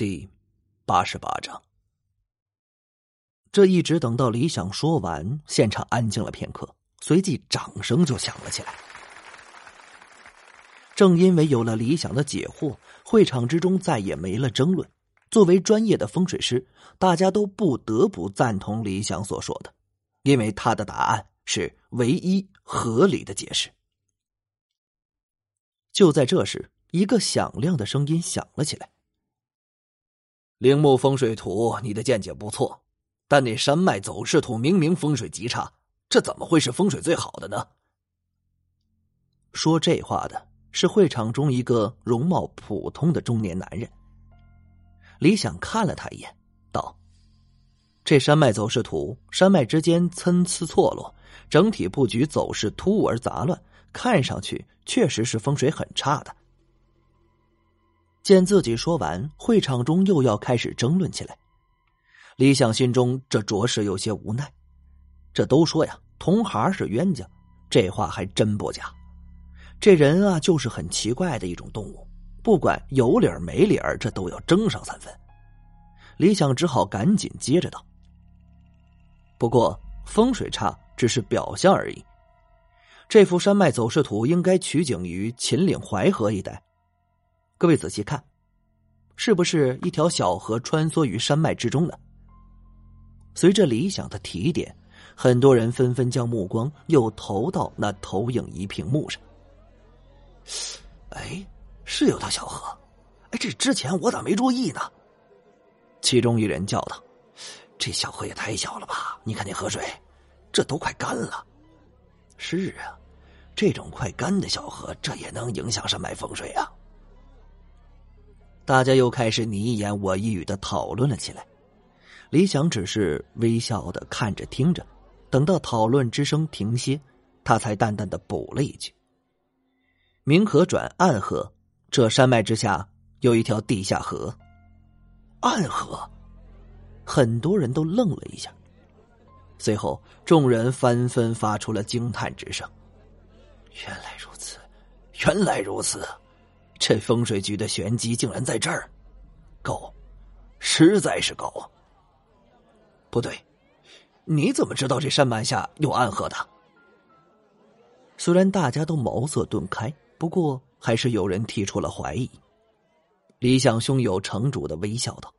第八十八章。这一直等到李想说完，现场安静了片刻，随即掌声就响了起来。正因为有了李想的解惑，会场之中再也没了争论。作为专业的风水师，大家都不得不赞同李想所说的，因为他的答案是唯一合理的解释。就在这时，一个响亮的声音响了起来。铃木风水图，你的见解不错，但那山脉走势图明明风水极差，这怎么会是风水最好的呢？说这话的是会场中一个容貌普通的中年男人。李想看了他一眼，道：“这山脉走势图，山脉之间参差错落，整体布局走势突兀而杂乱，看上去确实是风水很差的。”见自己说完，会场中又要开始争论起来。李想心中这着实有些无奈。这都说呀，同行是冤家，这话还真不假。这人啊，就是很奇怪的一种动物，不管有理儿没理儿，这都要争上三分。李想只好赶紧接着道：“不过风水差只是表象而已。这幅山脉走势图应该取景于秦岭淮河一带。”各位仔细看，是不是一条小河穿梭于山脉之中呢？随着李想的提点，很多人纷纷将目光又投到那投影仪屏幕上。哎，是有条小河，哎，这之前我咋没注意呢？其中一人叫道：“这小河也太小了吧！你看那河水，这都快干了。”是啊，这种快干的小河，这也能影响山脉风水啊！大家又开始你一言我一语的讨论了起来。李想只是微笑的看着听着，等到讨论之声停歇，他才淡淡的补了一句：“明河转暗河，这山脉之下有一条地下河。”暗河，很多人都愣了一下，随后众人纷纷发出了惊叹之声：“原来如此，原来如此。”这风水局的玄机竟然在这儿，狗，实在是狗。不对，你怎么知道这山脉下有暗河的？虽然大家都茅塞顿开，不过还是有人提出了怀疑。李想胸有成竹的微笑道：“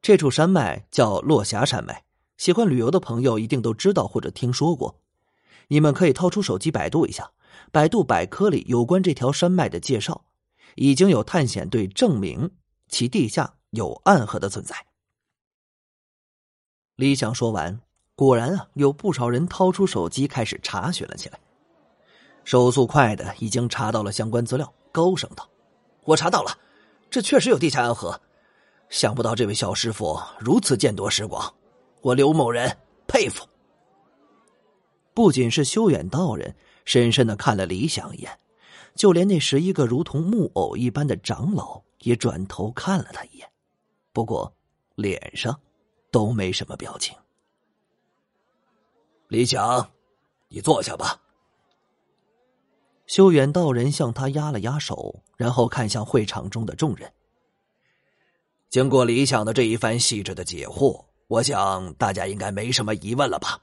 这处山脉叫落霞山脉，喜欢旅游的朋友一定都知道或者听说过。你们可以掏出手机百度一下。”百度百科里有关这条山脉的介绍，已经有探险队证明其地下有暗河的存在。李想说完，果然啊，有不少人掏出手机开始查询了起来。手速快的已经查到了相关资料，高声道：“我查到了，这确实有地下暗河。想不到这位小师傅如此见多识广，我刘某人佩服。”不仅是修远道人。深深的看了李想一眼，就连那十一个如同木偶一般的长老也转头看了他一眼，不过脸上都没什么表情。李想，你坐下吧。修远道人向他压了压手，然后看向会场中的众人。经过李想的这一番细致的解惑，我想大家应该没什么疑问了吧。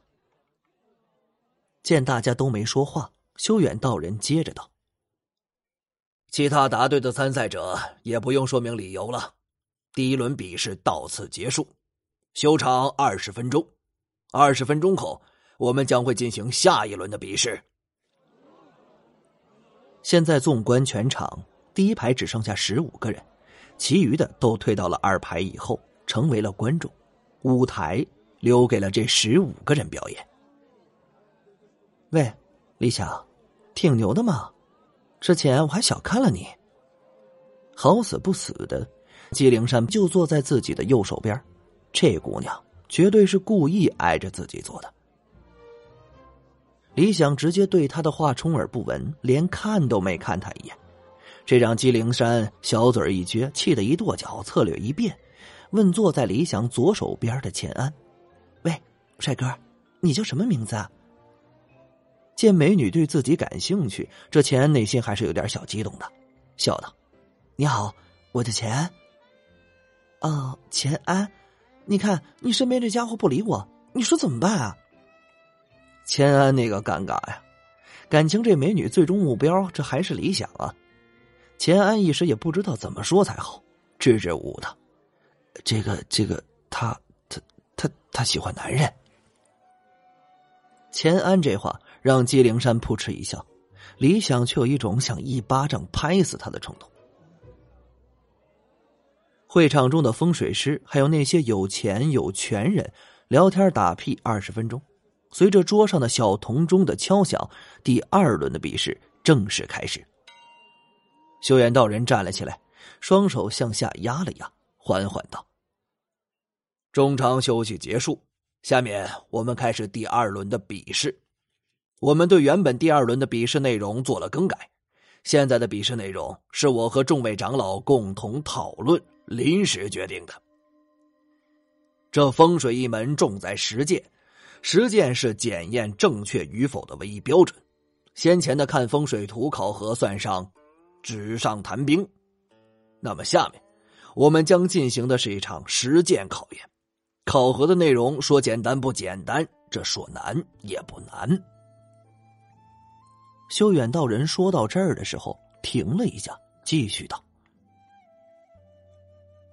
见大家都没说话，修远道人接着道：“其他答对的参赛者也不用说明理由了。第一轮比试到此结束，休场二十分钟。二十分钟后，我们将会进行下一轮的比试。现在纵观全场，第一排只剩下十五个人，其余的都退到了二排以后，成为了观众。舞台留给了这十五个人表演。”喂，李想，挺牛的嘛！之前我还小看了你。好死不死的，姬灵山就坐在自己的右手边，这姑娘绝对是故意挨着自己坐的。李想直接对他的话充耳不闻，连看都没看他一眼，这让姬灵山小嘴一撅，气得一跺脚，策略一变，问坐在李想左手边的钱安：“喂，帅哥，你叫什么名字啊？”见美女对自己感兴趣，这钱内心还是有点小激动的，笑道：“你好，我的钱。”哦，钱安，你看你身边这家伙不理我，你说怎么办啊？钱安那个尴尬呀，感情这美女最终目标这还是理想啊。钱安一时也不知道怎么说才好，支支吾吾的。这个这个，他他他他喜欢男人。钱安这话让姬灵山扑哧一笑，李想却有一种想一巴掌拍死他的冲动。会场中的风水师还有那些有钱有权人聊天打屁二十分钟，随着桌上的小铜钟的敲响，第二轮的比试正式开始。修远道人站了起来，双手向下压了压，缓缓道：“中场休息结束。”下面我们开始第二轮的比试。我们对原本第二轮的比试内容做了更改，现在的比试内容是我和众位长老共同讨论、临时决定的。这风水一门重在实践，实践是检验正确与否的唯一标准。先前的看风水图考核算上纸上谈兵，那么下面我们将进行的是一场实践考验。考核的内容说简单不简单，这说难也不难。修远道人说到这儿的时候停了一下，继续道：“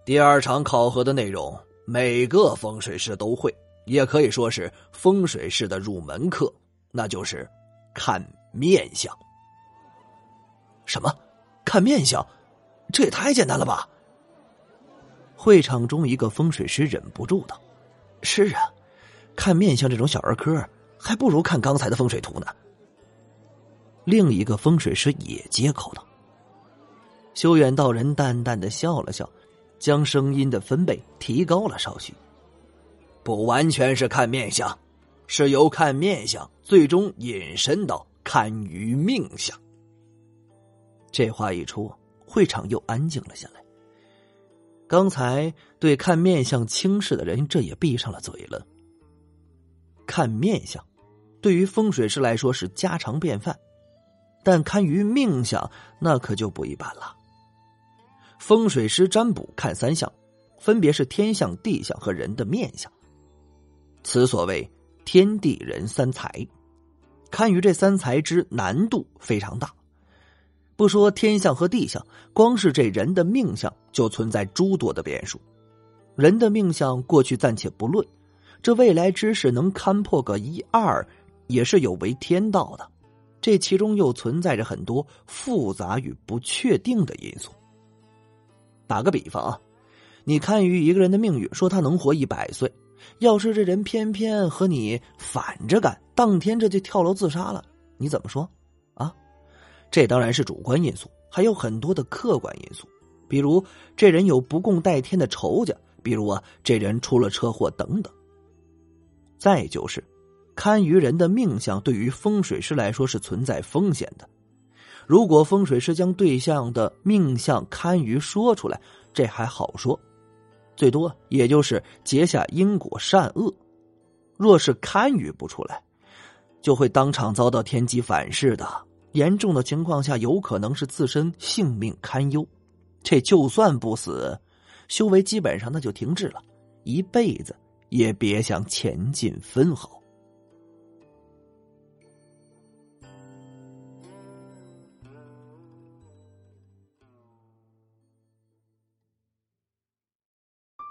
第二场考核的内容，每个风水师都会，也可以说是风水师的入门课，那就是看面相。什么？看面相？这也太简单了吧！”会场中一个风水师忍不住道：“是啊，看面相这种小儿科，还不如看刚才的风水图呢。”另一个风水师也接口道：“修远道人淡淡的笑了笑，将声音的分贝提高了少许。不完全是看面相，是由看面相最终引申到看于命相。”这话一出，会场又安静了下来。刚才对看面相轻视的人，这也闭上了嘴了。看面相，对于风水师来说是家常便饭，但堪于命相，那可就不一般了。风水师占卜看三相，分别是天相、地相和人的面相。此所谓天地人三才，堪于这三才之难度非常大。不说天象和地象，光是这人的命相就存在诸多的变数。人的命相过去暂且不论，这未来之事能勘破个一二，也是有违天道的。这其中又存在着很多复杂与不确定的因素。打个比方啊，你看于一个人的命运，说他能活一百岁，要是这人偏偏和你反着干，当天这就跳楼自杀了，你怎么说啊？这当然是主观因素，还有很多的客观因素，比如这人有不共戴天的仇家，比如啊这人出了车祸等等。再就是，堪舆人的命相对于风水师来说是存在风险的。如果风水师将对象的命相堪舆说出来，这还好说，最多也就是结下因果善恶；若是堪舆不出来，就会当场遭到天机反噬的。严重的情况下，有可能是自身性命堪忧。这就算不死，修为基本上那就停滞了，一辈子也别想前进分毫。